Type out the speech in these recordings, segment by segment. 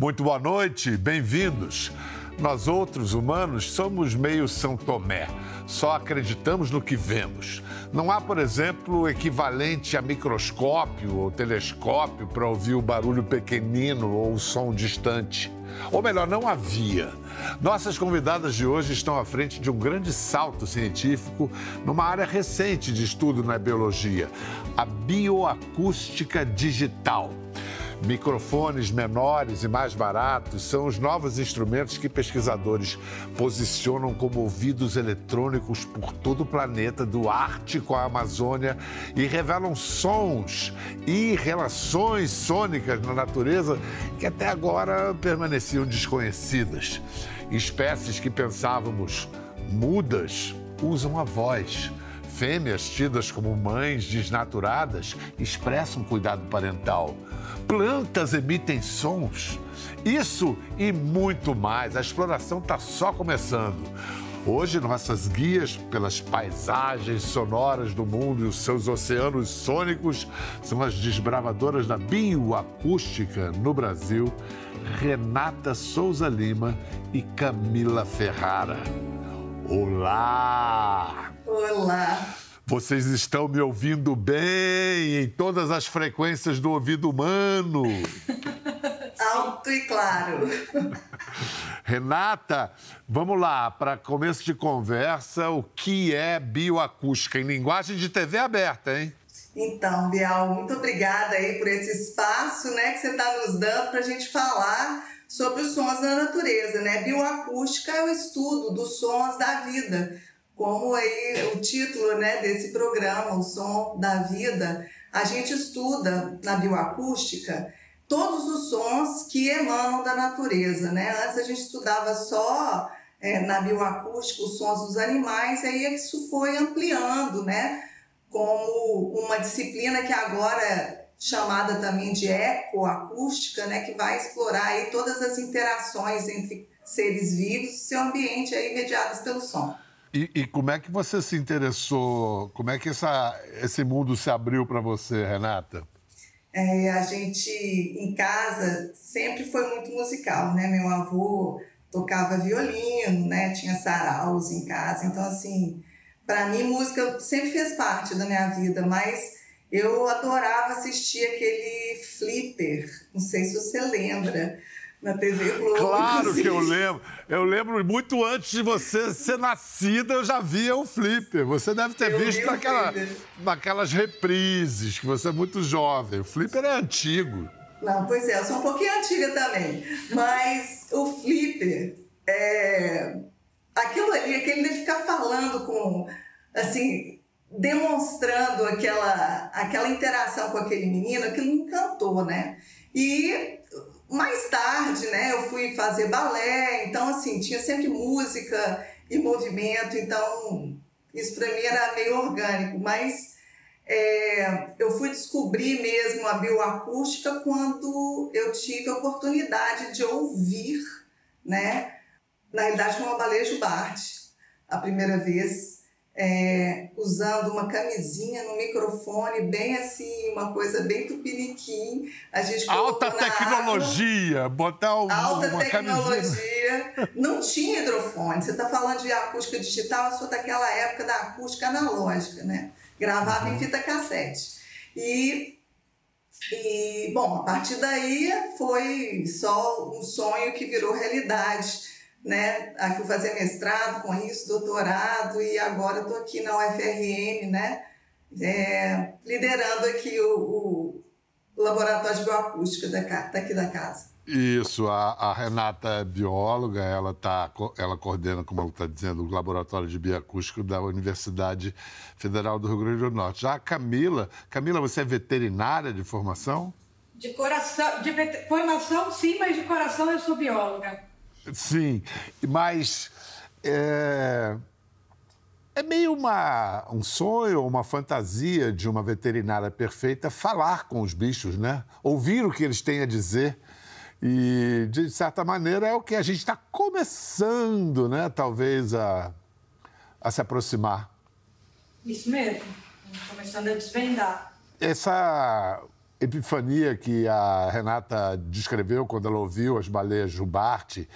Muito boa noite, bem-vindos. Nós outros humanos somos meio São Tomé, só acreditamos no que vemos. Não há, por exemplo, equivalente a microscópio ou telescópio para ouvir o barulho pequenino ou o som distante. Ou melhor, não havia. Nossas convidadas de hoje estão à frente de um grande salto científico numa área recente de estudo na biologia, a bioacústica digital. Microfones menores e mais baratos são os novos instrumentos que pesquisadores posicionam como ouvidos eletrônicos por todo o planeta, do Ártico à Amazônia, e revelam sons e relações sônicas na natureza que até agora permaneciam desconhecidas. Espécies que pensávamos mudas usam a voz. Fêmeas tidas como mães desnaturadas expressam cuidado parental plantas emitem sons. Isso e muito mais. A exploração está só começando. Hoje, nossas guias pelas paisagens sonoras do mundo e os seus oceanos sônicos são as desbravadoras da bioacústica no Brasil, Renata Souza Lima e Camila Ferrara. Olá! Olá! Vocês estão me ouvindo bem em todas as frequências do ouvido humano. Alto e claro. Renata, vamos lá, para começo de conversa, o que é bioacústica em linguagem de TV aberta, hein? Então, Bial, muito obrigada aí por esse espaço né, que você está nos dando para a gente falar sobre os sons da natureza. Né? Bioacústica é o estudo dos sons da vida como aí o título né, desse programa, O Som da Vida, a gente estuda na bioacústica todos os sons que emanam da natureza. Né? Antes a gente estudava só é, na bioacústica os sons dos animais, aí isso foi ampliando, né? como uma disciplina que agora é chamada também de ecoacústica, né? que vai explorar aí todas as interações entre seres vivos e seu ambiente aí mediados pelo som. E, e, como é que você se interessou? Como é que essa, esse mundo se abriu para você, Renata? É, a gente em casa sempre foi muito musical, né? Meu avô tocava violino, né? Tinha saraus em casa, então assim, para mim música sempre fez parte da minha vida, mas eu adorava assistir aquele flipper, não sei se você lembra na TV Globo. Claro que eu lembro. Eu lembro muito antes de você ser nascida, eu já via o Flipper. Você deve ter eu visto naquela, naquelas reprises, que você é muito jovem. O Flipper é antigo. Não, pois é, eu sou um pouquinho antiga também. Mas o Flipper, é... aquilo ali, aquele de ficar falando com, assim, demonstrando aquela, aquela interação com aquele menino, aquilo me encantou, né? E mais tarde, né, eu fui fazer balé, então assim, tinha sempre música e movimento, então isso para mim era meio orgânico, mas é, eu fui descobrir mesmo a bioacústica quando eu tive a oportunidade de ouvir, né, na realidade foi uma balejo Bart, a primeira vez é, usando uma camisinha no microfone, bem assim, uma coisa bem tupiniquim. A gente Alta tecnologia, água, botar um, Alta uma tecnologia. Camisinha. Não tinha hidrofone. Você está falando de acústica digital, eu sou daquela época da acústica analógica, né? Gravava uhum. em fita cassete. E e, bom, a partir daí foi só um sonho que virou realidade né? Aí fui fazer mestrado com isso, doutorado e agora estou aqui na UFRN, né? É, liderando aqui o, o, laboratório de bioacústica daqui da casa. Isso, a, a, Renata é bióloga, ela, tá, ela coordena, como ela está dizendo, o Laboratório de Bioacústico da Universidade Federal do Rio Grande do Norte. Já a Camila, Camila, você é veterinária de formação? De coração, de formação sim, mas de coração eu sou bióloga. Sim, mas é, é meio uma, um sonho, uma fantasia de uma veterinária perfeita falar com os bichos, né? Ouvir o que eles têm a dizer. E, de certa maneira, é o que a gente está começando, né? Talvez a, a se aproximar. Isso mesmo. Começando a desvendar. Essa epifania que a Renata descreveu quando ela ouviu as baleias jubarte,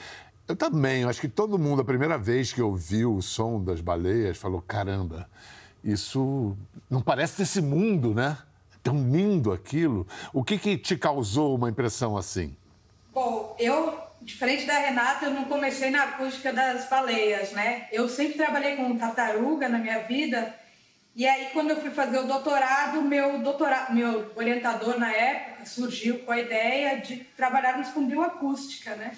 eu também, eu acho que todo mundo, a primeira vez que ouviu o som das baleias, falou: caramba, isso não parece desse mundo, né? É tão lindo aquilo. O que, que te causou uma impressão assim? Bom, eu, diferente da Renata, eu não comecei na acústica das baleias, né? Eu sempre trabalhei com tartaruga na minha vida. E aí, quando eu fui fazer o doutorado, meu, doutorado, meu orientador na época surgiu com a ideia de trabalharmos com bioacústica, né?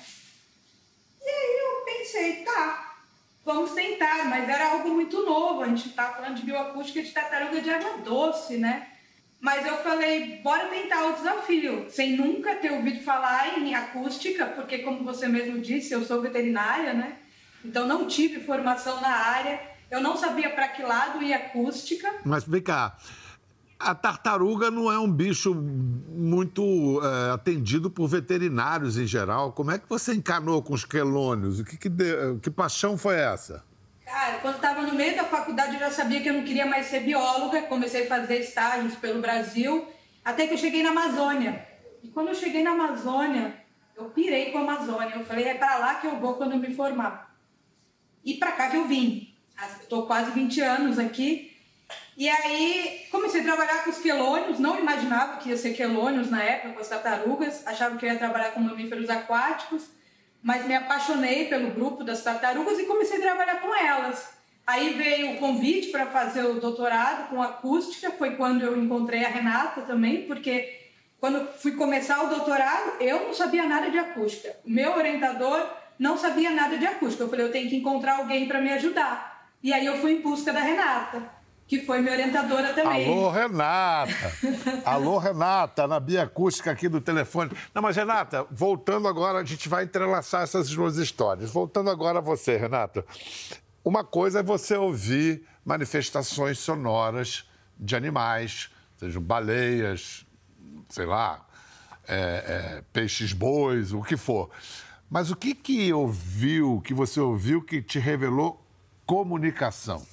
E aí eu pensei, tá, vamos tentar, mas era algo muito novo. A gente estava falando de bioacústica de tartaruga de água doce, né? Mas eu falei, bora tentar o desafio, sem nunca ter ouvido falar em acústica, porque como você mesmo disse, eu sou veterinária, né? Então não tive formação na área, eu não sabia para que lado ia acústica. Mas vem cá, a tartaruga não é um bicho muito é, atendido por veterinários em geral. Como é que você encanou com os quelônios? Que, que, que paixão foi essa? Cara, quando estava no meio da faculdade eu já sabia que eu não queria mais ser bióloga. Comecei a fazer estágios pelo Brasil, até que eu cheguei na Amazônia. E quando eu cheguei na Amazônia, eu pirei com a Amazônia. Eu falei, é para lá que eu vou quando eu me formar. E para cá que eu vim. Estou quase 20 anos aqui e aí comecei a trabalhar com os quelônios, não imaginava que ia ser quelônios na época, com as tartarugas, achava que ia trabalhar com mamíferos aquáticos, mas me apaixonei pelo grupo das tartarugas e comecei a trabalhar com elas. Aí veio o convite para fazer o doutorado com acústica, foi quando eu encontrei a Renata também, porque quando fui começar o doutorado, eu não sabia nada de acústica. Meu orientador não sabia nada de acústica. Eu falei, eu tenho que encontrar alguém para me ajudar. E aí eu fui em busca da Renata que foi minha orientadora também. Alô, Renata! Alô, Renata, na Bia Acústica aqui do telefone. Não, mas, Renata, voltando agora, a gente vai entrelaçar essas duas histórias. Voltando agora a você, Renata. Uma coisa é você ouvir manifestações sonoras de animais, sejam baleias, sei lá, é, é, peixes bois, o que for. Mas o que que ouviu, que você ouviu que te revelou comunicação?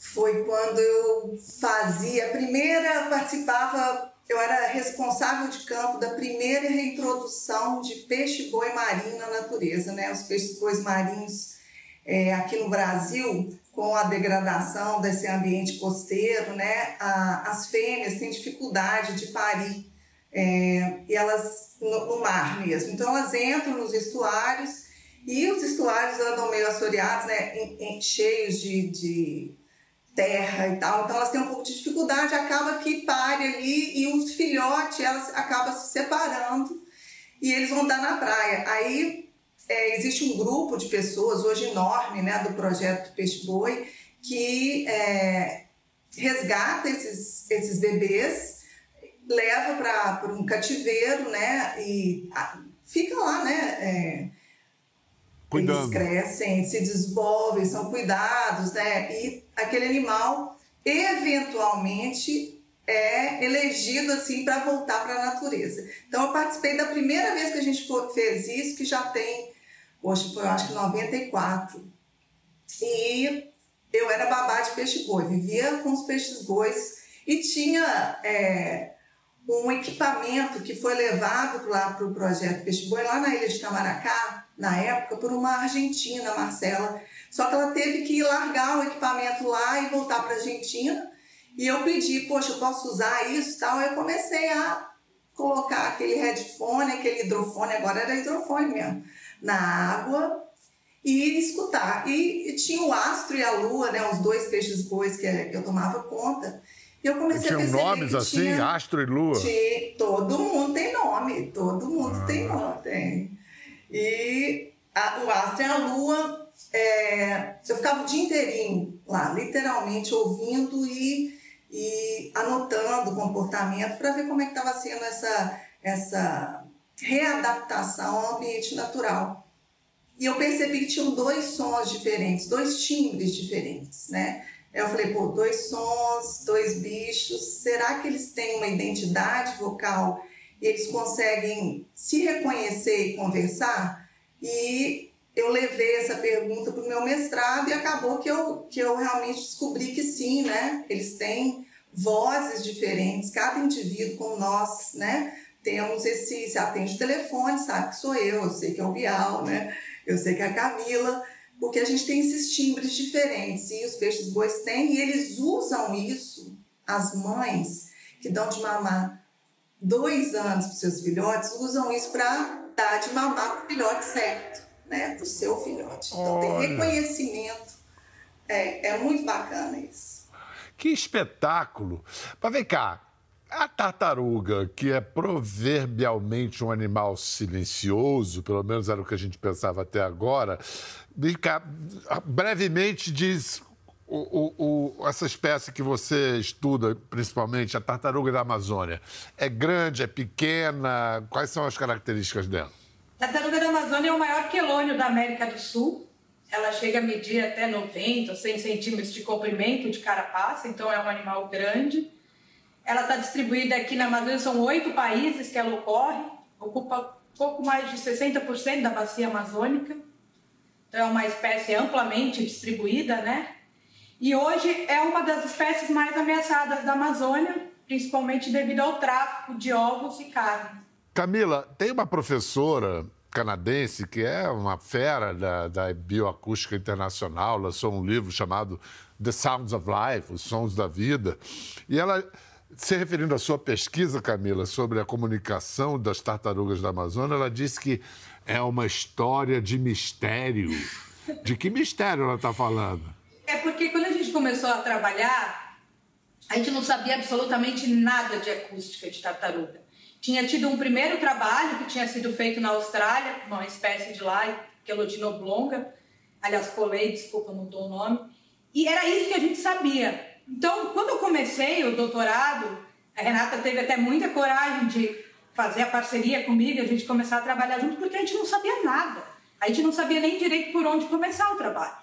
Foi quando eu fazia, a primeira, participava, eu era responsável de campo da primeira reintrodução de peixe-boi marinho na natureza, né? Os peixes-bois marinhos é, aqui no Brasil, com a degradação desse ambiente costeiro, né? A, as fêmeas têm dificuldade de parir, é, e elas no, no mar mesmo. Então elas entram nos estuários e os estuários andam meio assoreados, né? Em, em, cheios de, de terra e tal. Então elas têm um pouco de dificuldade, acaba que pare ali e os filhotes elas acabam se separando e eles vão dar na praia. Aí é, existe um grupo de pessoas, hoje enorme, né, do projeto Peixe Boi, que é, resgata esses, esses bebês, leva para um cativeiro, né, e fica lá, né, é, Eles crescem, se desenvolvem, são cuidados, né? E aquele animal eventualmente é elegido assim para voltar para a natureza. Então eu participei da primeira vez que a gente fez isso, que já tem, hoje foi eu acho que 94. E eu era babá de peixe-boi, vivia com os peixes-bois e tinha é, um equipamento que foi levado lá para o projeto Peixe-Boi, lá na ilha de Tamaracá, na época, por uma argentina, Marcela. Só que ela teve que largar o equipamento lá e voltar para a Argentina. E eu pedi, poxa, eu posso usar isso tal. Eu comecei a colocar aquele headphone, aquele hidrofone, agora era hidrofone mesmo, na água e escutar. E, e tinha o astro e a lua, né, os dois peixes bois que eu tomava conta. E eu comecei Tinham a perceber nomes assim, tinha, astro e lua? Tinha, todo mundo tem nome, todo mundo ah. tem nome, tem. E a, o astro e a lua, é, eu ficava o dia inteirinho lá, literalmente ouvindo e, e anotando o comportamento para ver como é que estava sendo essa, essa readaptação ao ambiente natural. E eu percebi que tinham dois sons diferentes, dois timbres diferentes, né? Eu falei, pô, dois sons, dois bichos, será que eles têm uma identidade vocal e eles conseguem se reconhecer e conversar? E eu levei essa pergunta para o meu mestrado e acabou que eu, que eu realmente descobri que sim, né? Eles têm vozes diferentes, cada indivíduo como nós, né? Temos esse, se atende o telefone, sabe que sou eu, eu sei que é o Bial, né? Eu sei que é a Camila, porque a gente tem esses timbres diferentes e os peixes bois têm, e eles usam isso, as mães que dão de mamar dois anos para os seus filhotes, usam isso para dar de mamar para o filhote certo, né? Para o seu filhote. Então Olha. tem reconhecimento, é, é muito bacana isso. Que espetáculo! Mas vem cá, a tartaruga, que é proverbialmente um animal silencioso, pelo menos era o que a gente pensava até agora, brevemente diz o, o, o, essa espécie que você estuda, principalmente, a tartaruga da Amazônia, é grande, é pequena? Quais são as características dela? A tartaruga da Amazônia é o maior quelônio da América do Sul. Ela chega a medir até 90, 100 centímetros de comprimento de carapaça, então é um animal grande. Ela está distribuída aqui na Amazônia, são oito países que ela ocorre, ocupa pouco mais de 60% da bacia amazônica. Então é uma espécie amplamente distribuída, né? E hoje é uma das espécies mais ameaçadas da Amazônia, principalmente devido ao tráfico de ovos e carne. Camila, tem uma professora canadense que é uma fera da, da bioacústica internacional, lançou um livro chamado The Sounds of Life, Os Sons da Vida, e ela se referindo à sua pesquisa, Camila, sobre a comunicação das tartarugas da Amazônia, ela disse que é uma história de mistério. De que mistério ela está falando? É porque quando a gente começou a trabalhar, a gente não sabia absolutamente nada de acústica de tartaruga. Tinha tido um primeiro trabalho que tinha sido feito na Austrália, uma espécie de lá, Quelodina oblonga, aliás, colei, desculpa, mudou o nome, e era isso que a gente sabia. Então, quando eu comecei o doutorado, a Renata teve até muita coragem de fazer a parceria comigo, a gente começar a trabalhar junto, porque a gente não sabia nada. A gente não sabia nem direito por onde começar o trabalho.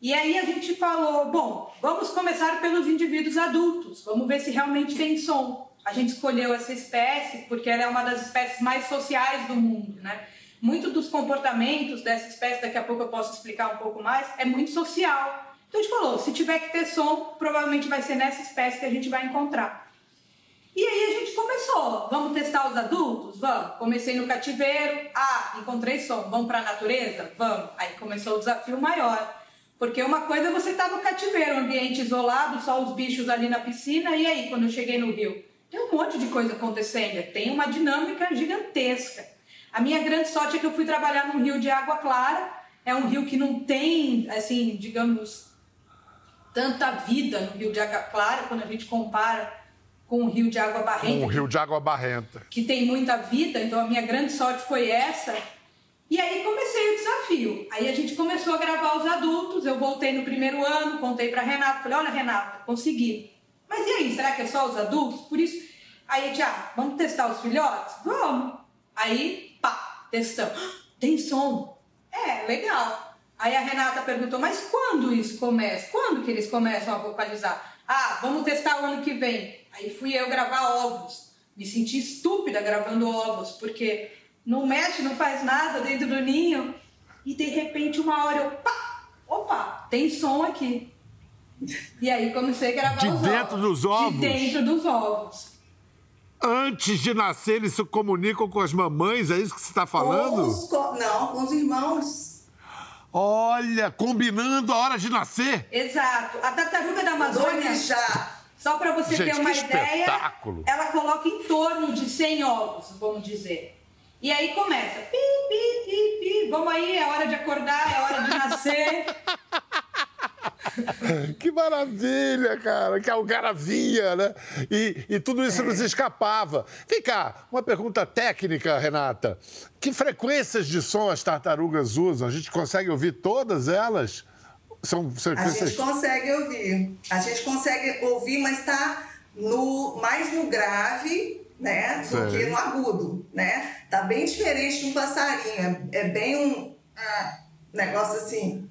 E aí a gente falou, bom, vamos começar pelos indivíduos adultos, vamos ver se realmente tem som. A gente escolheu essa espécie porque ela é uma das espécies mais sociais do mundo, né? Muito dos comportamentos dessa espécie, daqui a pouco eu posso explicar um pouco mais, é muito social. Então a gente falou, se tiver que ter som, provavelmente vai ser nessa espécie que a gente vai encontrar. E aí a gente começou, vamos testar os adultos? Vamos. Comecei no cativeiro, ah, encontrei som, vamos para a natureza? Vamos. Aí começou o desafio maior. Porque uma coisa é você estar tá no cativeiro, ambiente isolado, só os bichos ali na piscina, e aí quando eu cheguei no rio? Tem um monte de coisa acontecendo, tem uma dinâmica gigantesca. A minha grande sorte é que eu fui trabalhar num rio de água clara, é um rio que não tem, assim, digamos, tanta vida no rio de água clara quando a gente compara com o rio de água barrenta. Com o rio de água barrenta. Que tem muita vida, então a minha grande sorte foi essa. E aí comecei o desafio. Aí a gente começou a gravar os adultos. Eu voltei no primeiro ano, contei para Renata, falei: "Olha, Renata, consegui". Mas e aí, será que é só os adultos? Por isso, aí gente, ah, vamos testar os filhotes? Vamos. Aí, pá, testamos. Tem som. É, legal. Aí a Renata perguntou, mas quando isso começa? Quando que eles começam a vocalizar? Ah, vamos testar o ano que vem. Aí fui eu gravar ovos. Me senti estúpida gravando ovos, porque não mexe, não faz nada dentro do ninho. E de repente, uma hora eu, pá, opa, tem som aqui. E aí comecei a gravar de dentro ovos. dos ovos? De dentro dos ovos. Antes de nascer, eles se comunicam com as mamães, é isso que você está falando? Com os, não, com os irmãos. Olha, combinando a hora de nascer. Exato. A tartaruga da Amazônia já. Só para você Gente, ter uma ideia, ela coloca em torno de 100 ovos, vamos dizer. E aí começa, pi, pi, pi, pi, vamos aí, é hora de acordar, é hora de nascer. que maravilha, cara, que o cara via, né? E, e tudo isso nos escapava. Vem cá, uma pergunta técnica, Renata. Que frequências de som as tartarugas usam? A gente consegue ouvir todas elas? São frequências... A gente consegue ouvir. A gente consegue ouvir, mas está no, mais no grave né, do Sei. que no agudo, né? Tá bem diferente de um passarinho. É, é bem um ah, negócio assim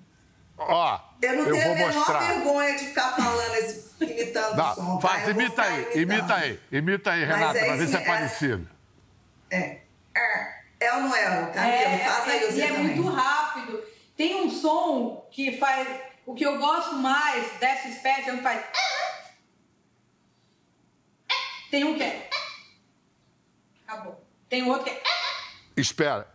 Ó, eu não eu tenho vou a menor vergonha de ficar falando esse, imitando o som. Faz, tá? imita aí, imita aí, imita aí, Renata, é, pra ver se é, é parecido. É. É, é ou não é, Camila? É, Faz aí é, E é muito rápido. Tem um som que faz. O que eu gosto mais dessa espécie é que faz. Tem um que é. Acabou. Tem outro que é. Espera.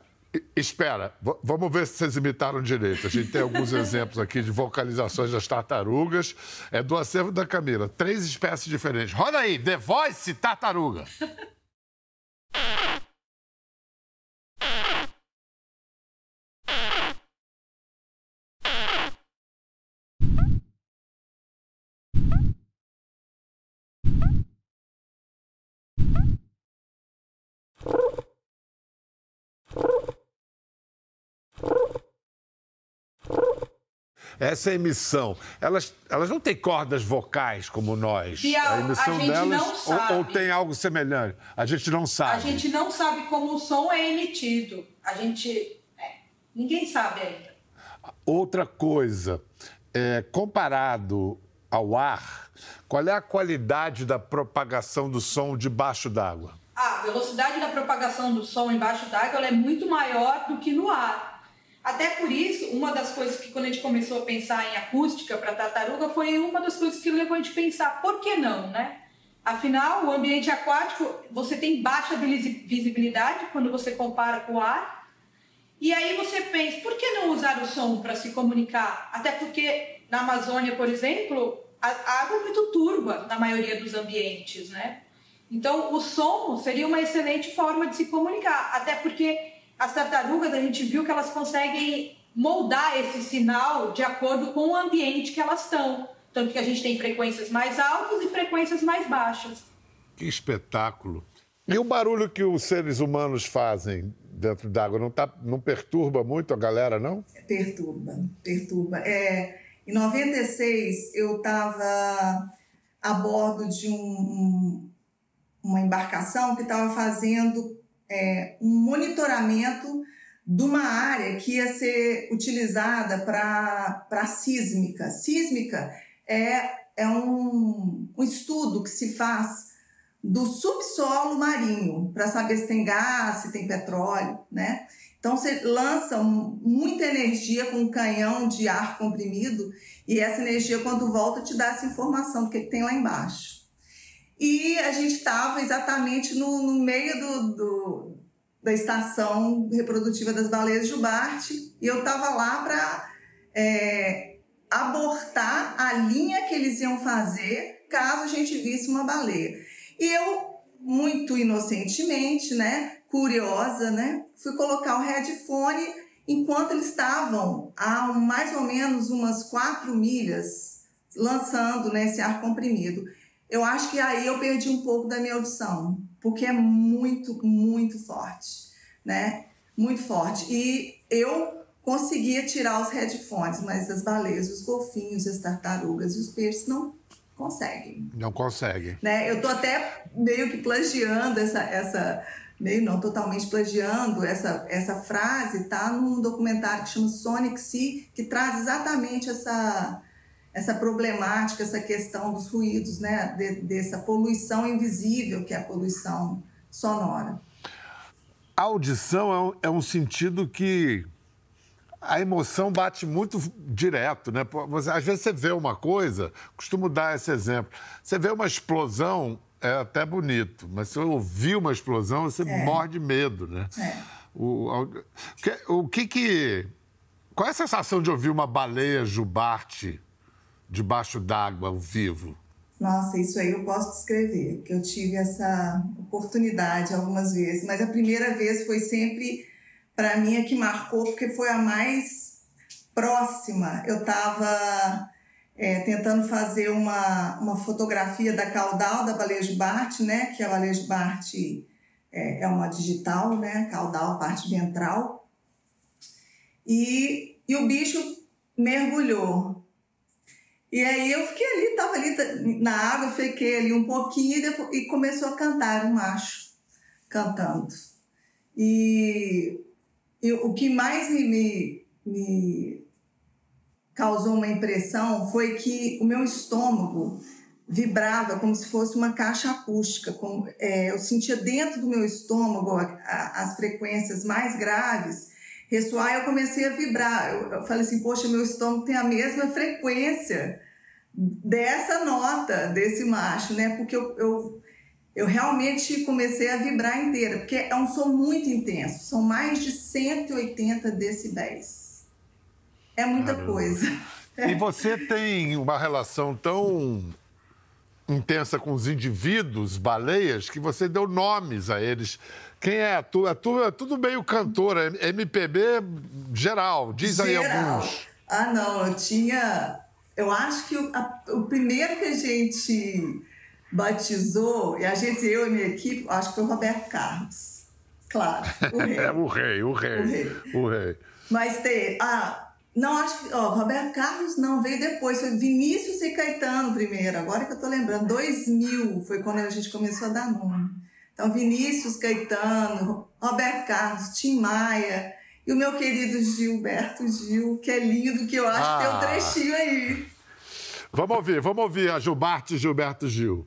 Espera, vamos ver se vocês imitaram direito. A gente tem alguns exemplos aqui de vocalizações das tartarugas. É do acervo da Camila. Três espécies diferentes. Roda aí, The Voice Tartaruga. essa emissão, elas, elas não têm cordas vocais como nós. E a, a emissão a delas ou, ou, tem algo semelhante? A gente não sabe. A gente não sabe como o som é emitido. A gente. É, ninguém sabe ainda. Outra coisa, é, comparado ao ar, qual é a qualidade da propagação do som debaixo d'água? A velocidade da propagação do som embaixo d'água é muito maior do que no ar. Até por isso, uma das coisas que quando a gente começou a pensar em acústica para tartaruga foi uma das coisas que levou a gente a pensar, por que não, né? Afinal, o ambiente aquático, você tem baixa visibilidade quando você compara com o ar. E aí você pensa, por que não usar o som para se comunicar? Até porque na Amazônia, por exemplo, a água é muito turva na maioria dos ambientes, né? Então, o som seria uma excelente forma de se comunicar, até porque as tartarugas, a gente viu que elas conseguem moldar esse sinal de acordo com o ambiente que elas estão. Tanto que a gente tem frequências mais altas e frequências mais baixas. Que espetáculo! E o barulho que os seres humanos fazem dentro d'água não, tá, não perturba muito a galera, não? Perturba, perturba. É, em 96, eu estava a bordo de um, uma embarcação que estava fazendo é, um monitoramento de uma área que ia ser utilizada para sísmica. Sísmica é, é um, um estudo que se faz do subsolo marinho para saber se tem gás, se tem petróleo, né? Então você lança muita energia com um canhão de ar comprimido e essa energia quando volta te dá essa informação do que tem lá embaixo. E a gente estava exatamente no, no meio do, do, da estação reprodutiva das baleias Jubarte e eu estava lá para é, abortar a linha que eles iam fazer caso a gente visse uma baleia. E eu, muito inocentemente, né, curiosa, né, fui colocar o headphone enquanto eles estavam a mais ou menos umas quatro milhas lançando né, esse ar comprimido eu acho que aí eu perdi um pouco da minha audição, porque é muito, muito forte, né? Muito forte. E eu conseguia tirar os headphones, mas as baleias, os golfinhos, as tartarugas e os peixes não conseguem. Não conseguem. Né? Eu tô até meio que plagiando essa, essa meio não totalmente plagiando essa, essa frase, tá num documentário que chama Sonic Sea, que traz exatamente essa essa problemática, essa questão dos ruídos, né? De, dessa poluição invisível que é a poluição sonora. A audição é um, é um sentido que a emoção bate muito direto, né? Às vezes você vê uma coisa, costumo dar esse exemplo. Você vê uma explosão, é até bonito, mas se ouvir uma explosão, você é. morre de medo, né? É. O, o que que. Qual é a sensação de ouvir uma baleia jubarte debaixo d'água, ao vivo? Nossa, isso aí eu posso descrever, que eu tive essa oportunidade algumas vezes, mas a primeira vez foi sempre para mim a que marcou, porque foi a mais próxima. Eu estava é, tentando fazer uma, uma fotografia da caudal da baleia de Bart, né? Que a baleia Bart é, é uma digital, né? Caudal, parte ventral. E, e o bicho mergulhou. E aí eu fiquei ali, tava ali na água, fiquei ali um pouquinho e, depois, e começou a cantar um macho cantando. E, o que mais me, me, me causou uma impressão foi que o meu estômago vibrava como se fosse uma caixa acústica. Com, é, eu sentia dentro do meu estômago a, a, as frequências mais graves ressoar, eu comecei a vibrar. Eu, falei assim, poxa, meu estômago tem a mesma frequência dessa nota, desse macho, né? Porque eu, eu eu realmente comecei a vibrar inteira, porque é um som muito intenso, são mais de 180 decibéis. É muita Caramba. coisa. E você tem uma relação tão intensa com os indivíduos, baleias, que você deu nomes a eles. Quem é? Tu, é, tu, é tudo meio cantora, MPB geral. Diz geral. aí alguns. Ah, não, eu tinha. Eu acho que o, a, o primeiro que a gente batizou, e a gente, eu e minha equipe, acho que foi o Roberto Carlos. Claro, o rei. É, o rei, o rei. O rei. O rei. Mas tem. Ah, não, acho que. Ó, Roberto Carlos não, veio depois. Foi Vinícius e Caetano primeiro. Agora que eu tô lembrando. 2000 foi quando a gente começou a dar nome. Então, Vinícius, Caetano, Roberto Carlos, Tim Maia. E o meu querido Gilberto Gil, que é lindo, que eu acho ah. que tem um ah. trechinho aí. Vamos ouvir, vamos ouvir a Gilbarte Gilberto Gil.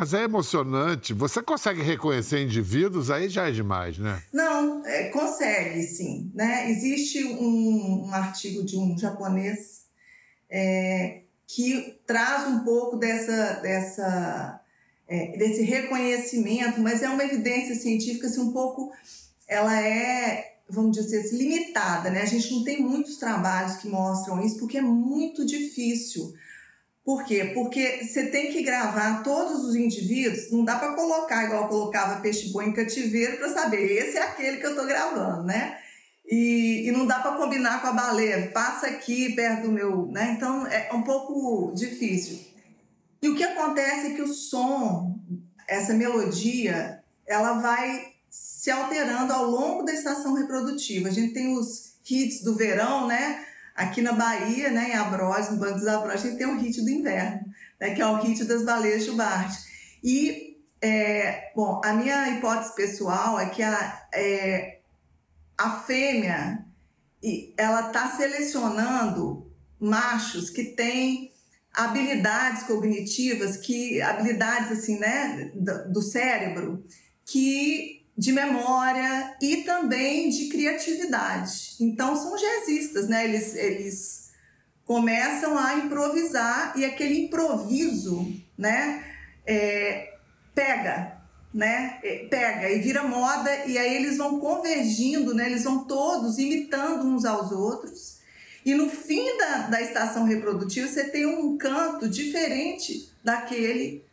Mas é emocionante. Você consegue reconhecer indivíduos? Aí já é demais, né? Não, é, consegue sim. Né? Existe um, um, artigo de um japonês é, que traz um pouco dessa, dessa, é, desse reconhecimento, mas é uma evidência científica assim, um pouco. Ela é, vamos dizer assim, limitada. Né? A gente não tem muitos trabalhos que mostram isso porque é muito difícil por quê? Porque você tem que gravar todos os indivíduos, não dá para colocar igual eu colocava peixe-boi em cativeiro para saber, esse é aquele que eu estou gravando, né? E, e não dá para combinar com a baleia, passa aqui perto do meu, né? Então é um pouco difícil. E o que acontece é que o som, essa melodia, ela vai se alterando ao longo da estação reprodutiva. A gente tem os hits do verão, né? Aqui na Bahia, né, em Abroz, no Banco dos Abroz, a gente tem o hit do inverno, né, que é o hit das baleias Jubarte. E, é, bom, a minha hipótese pessoal é que a, é, a fêmea ela está selecionando machos que têm habilidades cognitivas, que habilidades assim, né, do, do cérebro, que de memória e também de criatividade. Então são jazzistas, né? Eles, eles começam a improvisar e aquele improviso, né? É, pega, né? É, pega e vira moda e aí eles vão convergindo, né? Eles vão todos imitando uns aos outros. E no fim da, da estação reprodutiva você tem um canto diferente daquele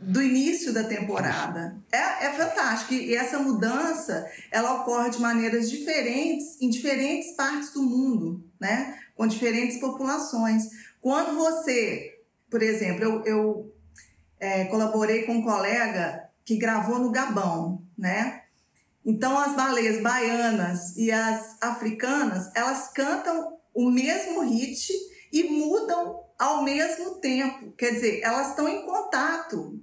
do início da temporada. É, é fantástico. E essa mudança, ela ocorre de maneiras diferentes em diferentes partes do mundo, né? Com diferentes populações. Quando você, por exemplo, eu, eu é, colaborei com um colega que gravou no Gabão, né? Então, as baleias baianas e as africanas, elas cantam o mesmo hit e mudam ao mesmo tempo. Quer dizer, elas estão em contato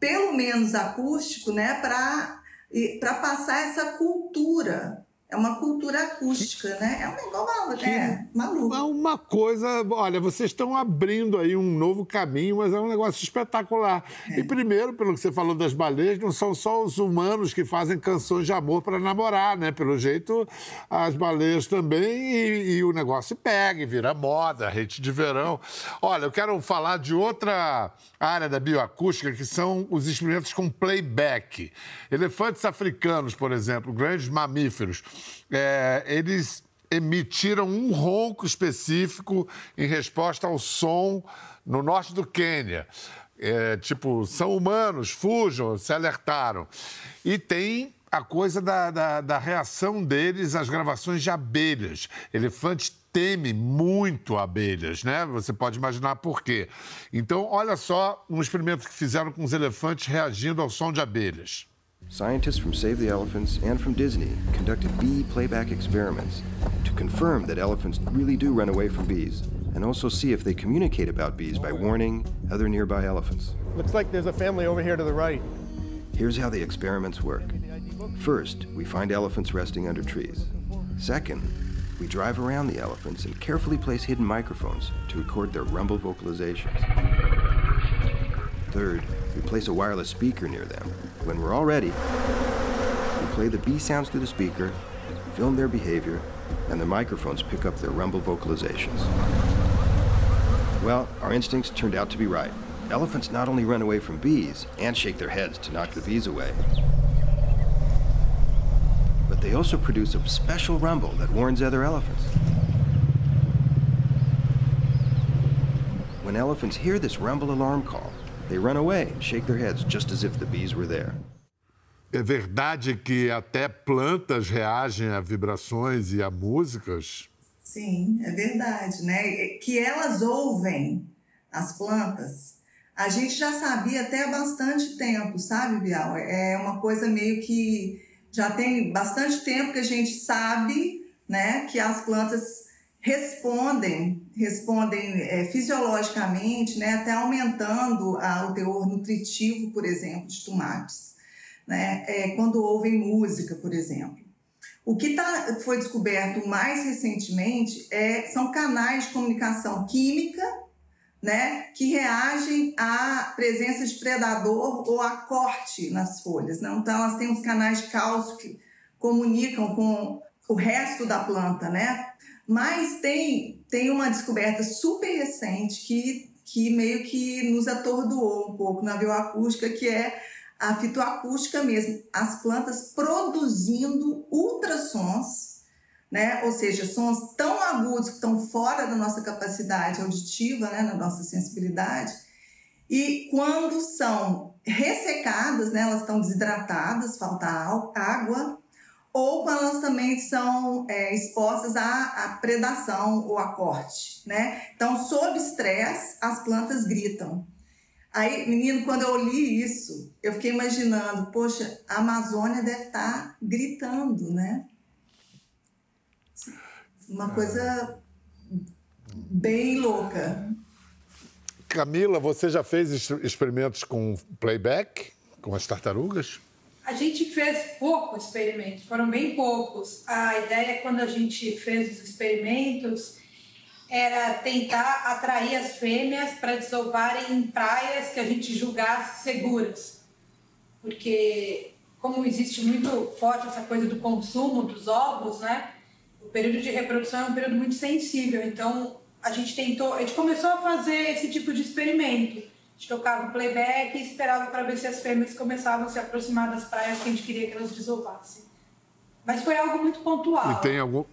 pelo menos acústico, né, para passar essa cultura é uma cultura acústica, que, né? É um negócio que, é, maluco. É uma coisa, olha, vocês estão abrindo aí um novo caminho, mas é um negócio espetacular. É. E primeiro, pelo que você falou das baleias, não são só os humanos que fazem canções de amor para namorar, né? Pelo jeito, as baleias também, e, e o negócio pega e vira moda, rede de verão. Olha, eu quero falar de outra área da bioacústica, que são os experimentos com playback. Elefantes africanos, por exemplo, grandes mamíferos é, eles emitiram um ronco específico em resposta ao som no norte do Quênia. É, tipo, são humanos, fujam, se alertaram. E tem a coisa da, da, da, reação deles às gravações de abelhas. Elefantes teme muito abelhas, né? Você pode imaginar por quê. Então, olha só um experimento que fizeram com os elefantes reagindo ao som de abelhas. Scientists from Save the Elephants and from Disney conducted bee playback experiments to confirm that elephants really do run away from bees. and also see if they communicate about bees by warning other nearby elephants. Looks like there's a family over here to the right. Here's how the experiments work. First, we find elephants resting under trees. Second, we drive around the elephants and carefully place hidden microphones to record their rumble vocalizations. Third, we place a wireless speaker near them. When we're all ready, we play the bee sounds through the speaker, film their behavior, and the microphones pick up their rumble vocalizations. Well, our instincts turned out to be right. Elephants not only run away from bees and shake their heads to knock the bees away, but they also produce a special rumble that warns other elephants. When elephants hear this rumble alarm call, they run away and shake their heads just as if the bees were there. É verdade que até plantas reagem a vibrações e a músicas? Sim, é verdade, né? Que elas ouvem as plantas. A gente já sabia até há bastante tempo, sabe, Bial? É uma coisa meio que já tem bastante tempo que a gente sabe, né, que as plantas respondem, respondem é, fisiologicamente, né, até aumentando a, o teor nutritivo, por exemplo, de tomates, né, é, quando ouvem música, por exemplo. O que tá, foi descoberto mais recentemente é, são canais de comunicação química, né, que reagem à presença de predador ou a corte nas folhas. Né? Então, elas têm os canais de cálcio que comunicam com o resto da planta, né? Mas tem, tem uma descoberta super recente que, que meio que nos atordoou um pouco na bioacústica, que é a fitoacústica mesmo, as plantas produzindo ultrassons, né? Ou seja, sons tão agudos que estão fora da nossa capacidade auditiva, né? Na nossa sensibilidade. E quando são ressecadas, né? Elas estão desidratadas, falta água, ou quando elas também são é, expostas à, à, predação ou à corte, né? Então, sob estresse, as plantas gritam. Aí, menino, quando eu li isso, eu fiquei imaginando, poxa, a Amazônia deve estar gritando, né? Uma coisa bem louca. Camila, você já fez experimentos com playback, com as tartarugas? A gente fez poucos experimentos, foram bem poucos. A ideia, quando a gente fez os experimentos, era tentar atrair as fêmeas para desovarem em praias que a gente julgasse seguras. Porque, como existe muito forte essa coisa do consumo dos ovos, né? O período de reprodução é um período muito sensível. Então, a gente tentou, a gente começou a fazer esse tipo de experimento. A gente tocava o playback e esperava para ver se as fêmeas começavam a se aproximar das praias que a gente queria que elas desovassem. Mas foi algo muito pontual. E tem algum.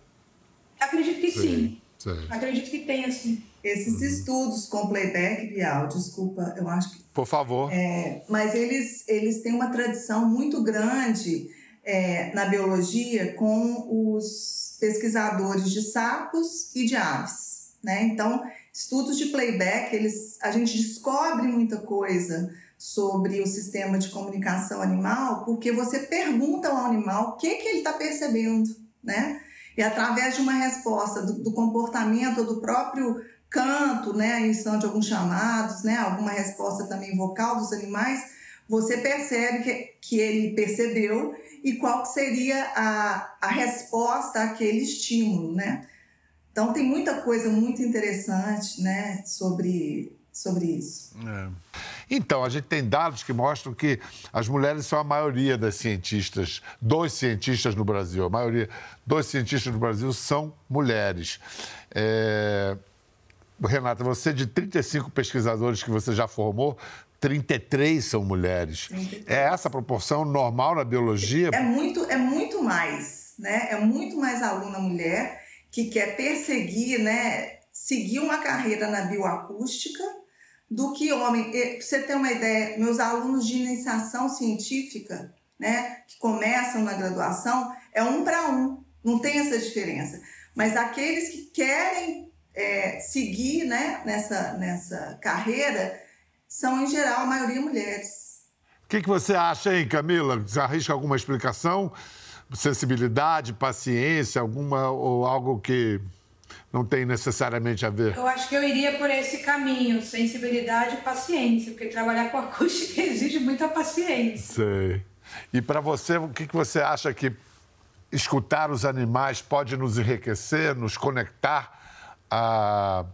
Acredito que sim. sim. Sim. Acredito que tem, assim. Esses uhum. estudos com playback, Bial, desculpa, eu acho que. Por favor. É, mas eles, eles têm uma tradição muito grande é, na biologia com os pesquisadores de sapos e de aves. Né? Então, estudos de playback, eles, a gente descobre muita coisa sobre o sistema de comunicação animal porque você pergunta ao animal o que, que ele está percebendo, né? E através de uma resposta do, do comportamento ou do próprio canto, né, a emissão de alguns chamados, né, alguma resposta também vocal dos animais, você percebe que, que ele percebeu e qual seria a, a resposta àquele estímulo, né? Então tem muita coisa muito interessante, né, sobre, sobre isso. É. Então, a gente tem dados que mostram que as mulheres são a maioria das cientistas, dos cientistas no Brasil, a maioria dos cientistas no Brasil são mulheres. É... Renata, você de 35 pesquisadores que você já formou, 33 são mulheres. 33. É essa a proporção normal na biologia? É muito, é muito mais, né? É muito mais aluna mulher que quer perseguir, né? Seguir uma carreira na bioacústica do que homem. Pra você ter uma ideia, meus alunos de iniciação científica, né, que começam na graduação, é um para um, não tem essa diferença. Mas aqueles que querem é, seguir né, nessa, nessa carreira são, em geral, a maioria mulheres. O que, que você acha, hein, Camila? Você arrisca alguma explicação? Sensibilidade, paciência, alguma ou algo que não tem necessariamente a ver? Eu acho que eu iria por esse caminho, sensibilidade e paciência, porque trabalhar com acústica exige muita paciência. Sei. E para você, o que, que você acha que escutar os animais pode nos enriquecer, nos conectar à,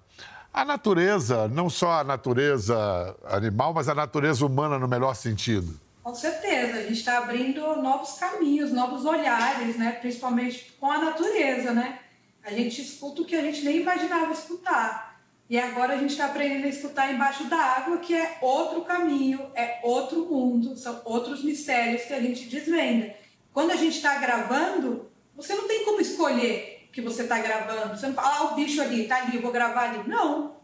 à natureza, não só a natureza animal, mas a natureza humana no melhor sentido? Com certeza, a gente está abrindo novos caminhos, novos olhares, né? principalmente com a natureza, né? A gente escuta o que a gente nem imaginava escutar. E agora a gente está aprendendo a escutar embaixo da água, que é outro caminho, é outro mundo, são outros mistérios que a gente desvenda. Quando a gente está gravando, você não tem como escolher o que você está gravando. Você não fala, ah, o bicho ali, está ali, eu vou gravar ali. Não.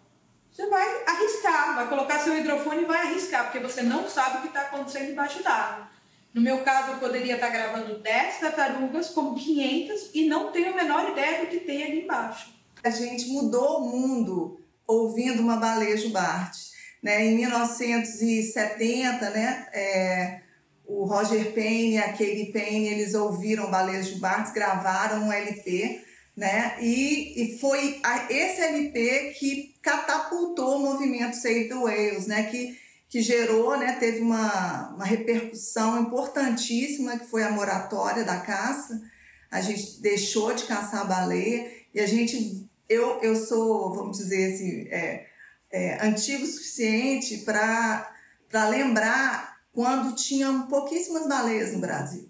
Você vai arriscar, vai colocar seu hidrofone e vai arriscar, porque você não sabe o que está acontecendo embaixo d'água. No meu caso, eu poderia estar gravando 10 tartarugas, como 500, e não tenho a menor ideia do que tem ali embaixo. A gente mudou o mundo ouvindo uma baleia jubarte. Né? Em 1970, né, é, o Roger Payne e a Katie Payne, eles ouviram baleias jubartes, gravaram um LP, né? E, e foi esse LP que catapultou o movimento Save the Whales, né? Que que gerou, né, teve uma, uma repercussão importantíssima, que foi a moratória da caça. A gente deixou de caçar a baleia e a gente, eu, eu sou, vamos dizer assim, é, é, antigo o suficiente para lembrar quando tinham pouquíssimas baleias no Brasil.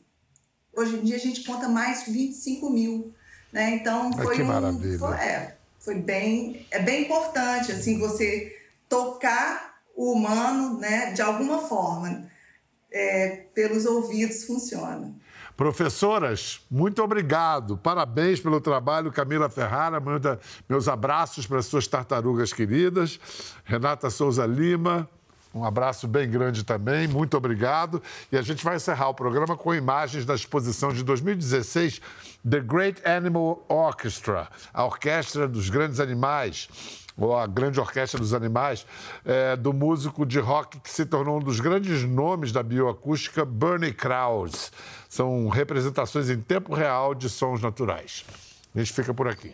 Hoje em dia a gente conta mais de 25 mil. Né? Então foi um. Maravilha. Foi, é, foi bem. É bem importante assim, você tocar o humano, né, de alguma forma, é, pelos ouvidos funciona. Professoras, muito obrigado. Parabéns pelo trabalho, Camila Ferrara. Manda meus abraços para as suas tartarugas queridas. Renata Souza Lima, um abraço bem grande também. Muito obrigado. E a gente vai encerrar o programa com imagens da exposição de 2016 The Great Animal Orchestra, a Orquestra dos Grandes Animais ou a Grande Orquestra dos Animais, é, do músico de rock que se tornou um dos grandes nomes da bioacústica, Bernie Krause. São representações em tempo real de sons naturais. A gente fica por aqui.